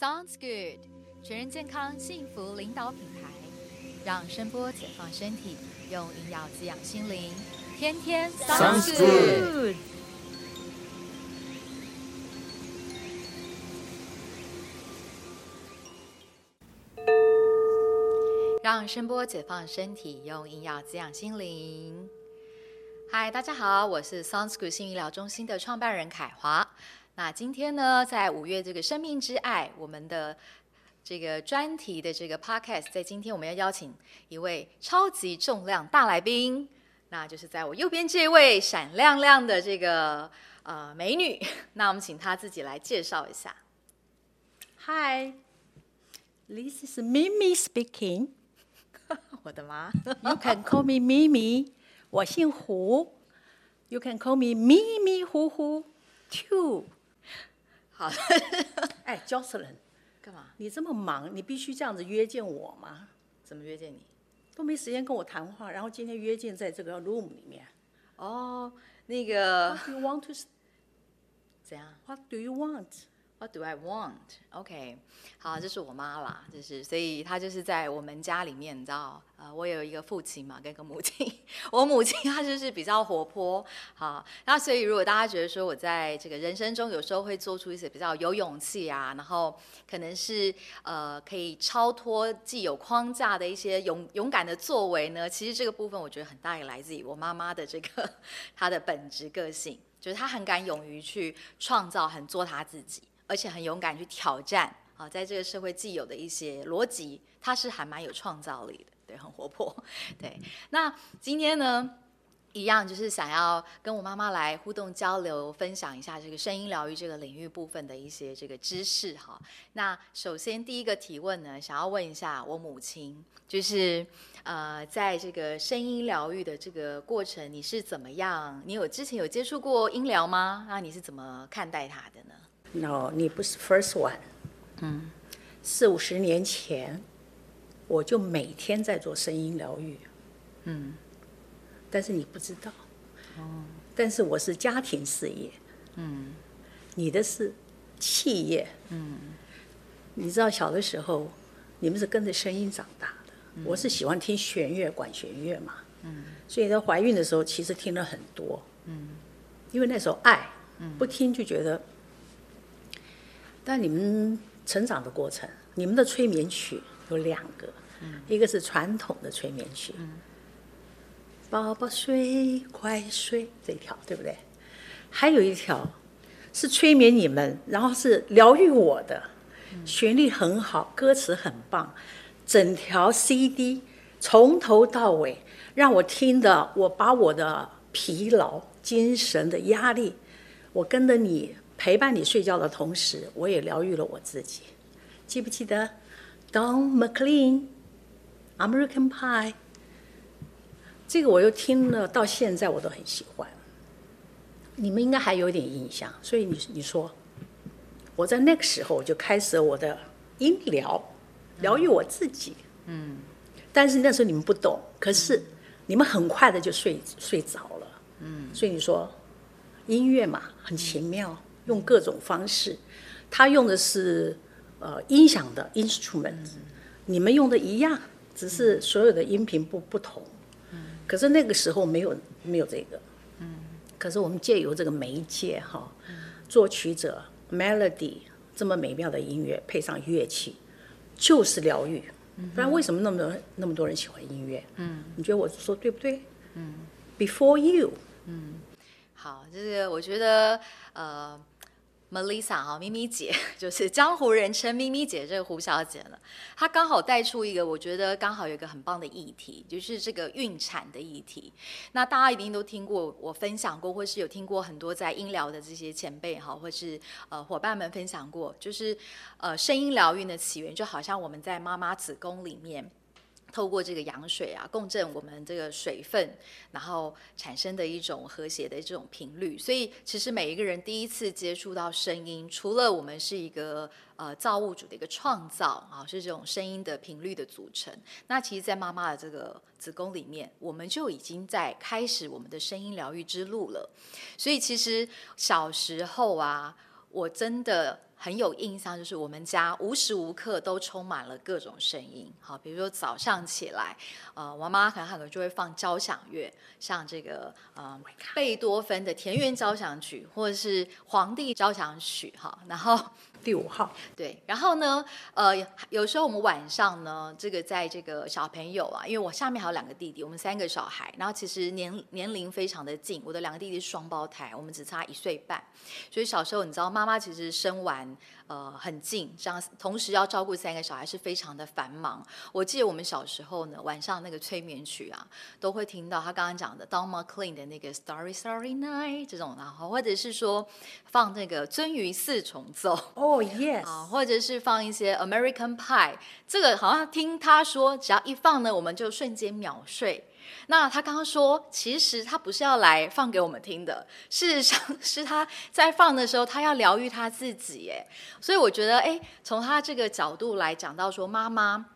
Sounds good，全人健康幸福领导品牌，让声波解放身体，用营养滋养心灵，天天 Sounds good。让声波解放身体，用营养滋养心灵。嗨，大家好，我是 Sounds Good 新医疗中心的创办人凯华。那今天呢，在五月这个生命之爱，我们的这个专题的这个 podcast，在今天我们要邀请一位超级重量大来宾，那就是在我右边这位闪亮亮的这个呃美女。那我们请她自己来介绍一下。Hi, this is Mimi speaking. 我的妈！You can call me Mimi. 我姓胡。You can call me 迷迷糊糊 too. 好，哎，Jocelyn，干嘛？你这么忙，你必须这样子约见我吗？怎么约见你？都没时间跟我谈话，然后今天约见在这个 room 里面。哦，那个 What do you want to? 怎样？What do you want? What do I want? OK，好，这是我妈啦，就是所以她就是在我们家里面，你知道，呃，我有一个父亲嘛，跟一个母亲。我母亲她就是比较活泼，好，那所以如果大家觉得说我在这个人生中有时候会做出一些比较有勇气啊，然后可能是呃可以超脱既有框架的一些勇勇敢的作为呢，其实这个部分我觉得很大也来自于我妈妈的这个 她的本质个性，就是她很敢勇于去创造，很做她自己。而且很勇敢去挑战啊，在这个社会既有的一些逻辑，他是还蛮有创造力的，对，很活泼，对。那今天呢，一样就是想要跟我妈妈来互动交流，分享一下这个声音疗愈这个领域部分的一些这个知识哈。那首先第一个提问呢，想要问一下我母亲，就是呃，在这个声音疗愈的这个过程，你是怎么样？你有之前有接触过音疗吗？那你是怎么看待它的？No，你不是 first one。嗯，四五十年前，我就每天在做声音疗愈。嗯，但是你不知道。哦。但是我是家庭事业。嗯。你的是企业。嗯。你知道小的时候，你们是跟着声音长大的。我是喜欢听弦乐、管弦乐嘛。嗯。所以在怀孕的时候，其实听了很多。嗯。因为那时候爱，不听就觉得。但你们成长的过程，你们的催眠曲有两个，一个是传统的催眠曲，宝宝睡，快睡这一条，对不对？还有一条是催眠你们，然后是疗愈我的，旋律很好，歌词很棒，整条 CD 从头到尾让我听的，我把我的疲劳、精神的压力，我跟着你。陪伴你睡觉的同时，我也疗愈了我自己。记不记得 Don McLean American Pie？这个我又听了，到现在我都很喜欢。你们应该还有点印象，所以你你说，我在那个时候我就开始我的音疗，疗愈我自己。嗯。但是那时候你们不懂，可是你们很快的就睡睡着了。嗯。所以你说，音乐嘛，很奇妙。用各种方式，他用的是呃音响的 instrument，、你们用的一样，只是所有的音频不不同。可是那个时候没有没有这个。嗯可是我们借由这个媒介哈，作曲者 melody 这么美妙的音乐配上乐器，就是疗愈。不然为什么那么多那么多人喜欢音乐？嗯，你觉得我说对不对？嗯，Before you。嗯好，就是我觉得呃，Melissa 哈，咪咪姐 就是江湖人称咪咪姐这个胡小姐了，她刚好带出一个我觉得刚好有一个很棒的议题，就是这个孕产的议题。那大家一定都听过我分享过，或是有听过很多在音疗的这些前辈哈，或是呃伙伴们分享过，就是呃声音疗愈的起源，就好像我们在妈妈子宫里面。透过这个羊水啊，共振我们这个水分，然后产生的一种和谐的这种频率。所以，其实每一个人第一次接触到声音，除了我们是一个呃造物主的一个创造啊，是这种声音的频率的组成。那其实，在妈妈的这个子宫里面，我们就已经在开始我们的声音疗愈之路了。所以，其实小时候啊，我真的很有印象，就是我们家无时无刻都充满了各种声音。好，比如说早上起来，呃，我妈妈可能可能就会放交响乐，像这个呃贝多芬的田园交响曲，或者是皇帝交响曲，哈，然后。第五号，对，然后呢，呃，有时候我们晚上呢，这个在这个小朋友啊，因为我下面还有两个弟弟，我们三个小孩，然后其实年年龄非常的近，我的两个弟弟是双胞胎，我们只差一岁半，所以小时候你知道，妈妈其实生完。呃，很近，这样同时要照顾三个小孩是非常的繁忙。我记得我们小时候呢，晚上那个催眠曲啊，都会听到他刚刚讲的 Don McLean 的那个 Starry Starry Night 这种，然后或者是说放那个鳟鱼四重奏，哦，Yes，啊，或者是放一些 American Pie，这个好像听他说，只要一放呢，我们就瞬间秒睡。那他刚刚说，其实他不是要来放给我们听的，事实上是他在放的时候，他要疗愈他自己，哎，所以我觉得，哎，从他这个角度来讲到说，妈妈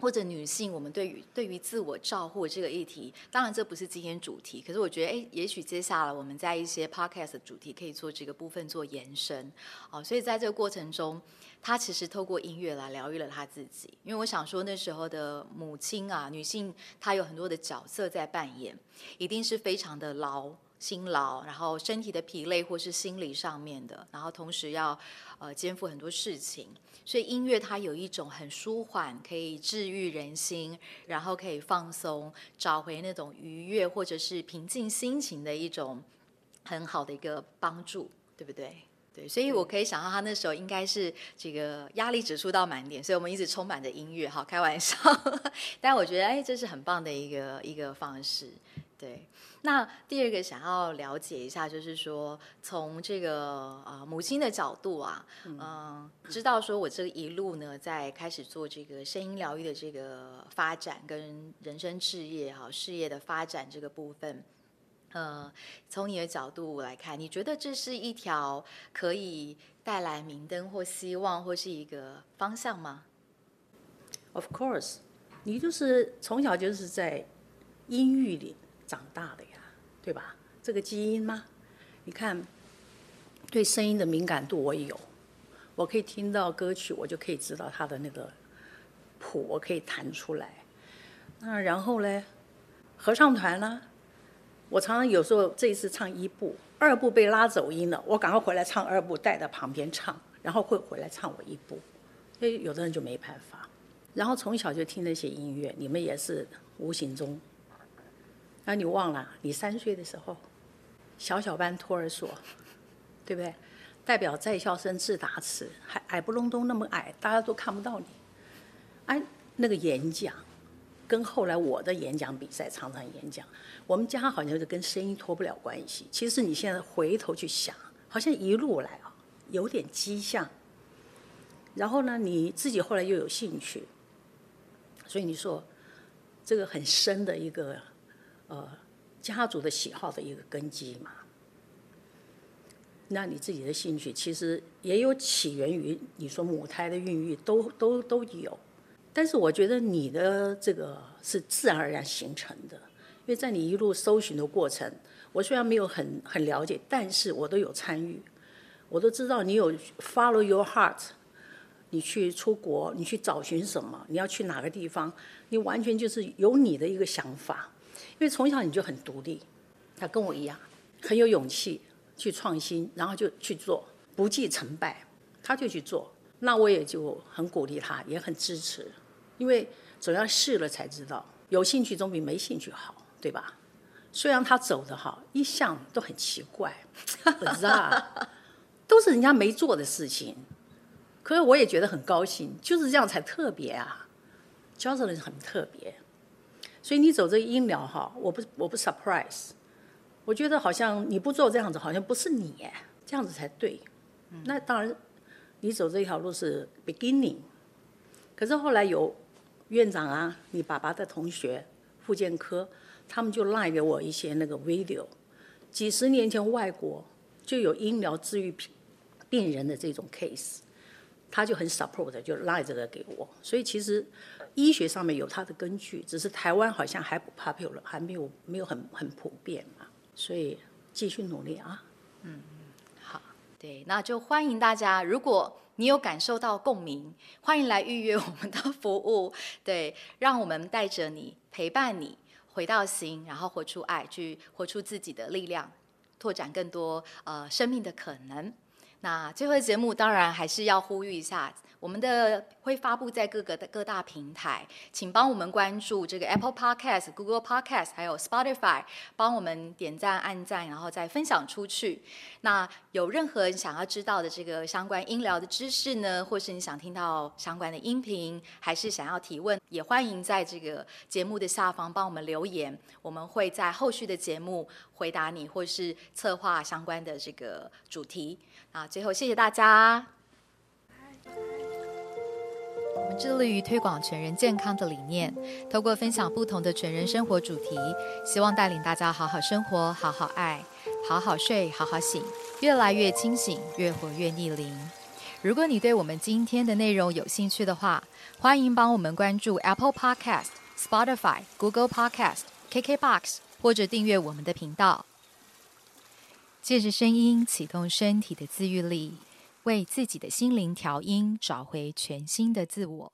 或者女性，我们对于对于自我照护这个议题，当然这不是今天主题，可是我觉得，哎，也许接下来我们在一些 podcast 的主题可以做这个部分做延伸，哦，所以在这个过程中。她其实透过音乐来疗愈了她自己，因为我想说那时候的母亲啊，女性她有很多的角色在扮演，一定是非常的劳辛劳，然后身体的疲累或是心理上面的，然后同时要呃肩负很多事情，所以音乐它有一种很舒缓，可以治愈人心，然后可以放松，找回那种愉悦或者是平静心情的一种很好的一个帮助，对不对？对，所以我可以想到他那时候应该是这个压力指数到满点，所以我们一直充满着音乐，好开玩笑。但我觉得，哎，这是很棒的一个一个方式。对，那第二个想要了解一下，就是说从这个呃母亲的角度啊，嗯，知道说我这一路呢，在开始做这个声音疗愈的这个发展跟人生事业哈事业的发展这个部分。呃，从你的角度来看，你觉得这是一条可以带来明灯或希望或是一个方向吗？Of course，你就是从小就是在阴郁里长大的呀，对吧？这个基因吗？你看，对声音的敏感度我有，我可以听到歌曲，我就可以知道它的那个谱，我可以弹出来。那然后呢，合唱团呢？我常常有时候这一次唱一部，二部被拉走音了，我赶快回来唱二部，带到旁边唱，然后会回来唱我一部。所以有的人就没办法。然后从小就听那些音乐，你们也是无形中。那你忘了，你三岁的时候，小小班托儿所，对不对？代表在校生自打词，还矮不隆咚那么矮，大家都看不到你。哎，那个演讲。跟后来我的演讲比赛常常演讲，我们家好像是跟声音脱不了关系。其实你现在回头去想，好像一路来啊，有点迹象。然后呢，你自己后来又有兴趣，所以你说这个很深的一个呃家族的喜好的一个根基嘛。那你自己的兴趣其实也有起源于你说母胎的孕育，都都都有。但是我觉得你的这个是自然而然形成的，因为在你一路搜寻的过程，我虽然没有很很了解，但是我都有参与，我都知道你有 follow your heart，你去出国，你去找寻什么，你要去哪个地方，你完全就是有你的一个想法，因为从小你就很独立，他跟我一样，很有勇气去创新，然后就去做，不计成败，他就去做，那我也就很鼓励他，也很支持。因为总要试了才知道，有兴趣总比没兴趣好，对吧？虽然他走的好，一向都很奇怪，不知道，都是人家没做的事情，可是我也觉得很高兴，就是这样才特别啊，教授人很特别，所以你走这个音疗哈，我不我不 surprise，我觉得好像你不做这样子，好像不是你，这样子才对。那当然，你走这条路是 beginning，可是后来有。院长啊，你爸爸的同学，复健科，他们就赖给我一些那个 video，几十年前外国就有医疗治愈病人的这种 case，他就很 support 就赖这个给我，所以其实医学上面有它的根据，只是台湾好像还不 popular，还没有没有很很普遍嘛，所以继续努力啊。嗯，好，对，那就欢迎大家，如果。你有感受到共鸣，欢迎来预约我们的服务。对，让我们带着你，陪伴你，回到心，然后活出爱，去活出自己的力量，拓展更多呃生命的可能。那最后的节目当然还是要呼吁一下。我们的会发布在各个的各大平台，请帮我们关注这个 Apple Podcast、Google Podcast，还有 Spotify，帮我们点赞、按赞，然后再分享出去。那有任何想要知道的这个相关音疗的知识呢，或是你想听到相关的音频，还是想要提问，也欢迎在这个节目的下方帮我们留言，我们会在后续的节目回答你，或是策划相关的这个主题。啊，最后谢谢大家。我们致力于推广全人健康的理念，透过分享不同的全人生活主题，希望带领大家好好生活、好好爱、好好睡、好好醒，越来越清醒，越活越逆龄。如果你对我们今天的内容有兴趣的话，欢迎帮我们关注 Apple Podcast、Spotify、Google Podcast、KKBox，或者订阅我们的频道。借着声音启动身体的自愈力。为自己的心灵调音，找回全新的自我。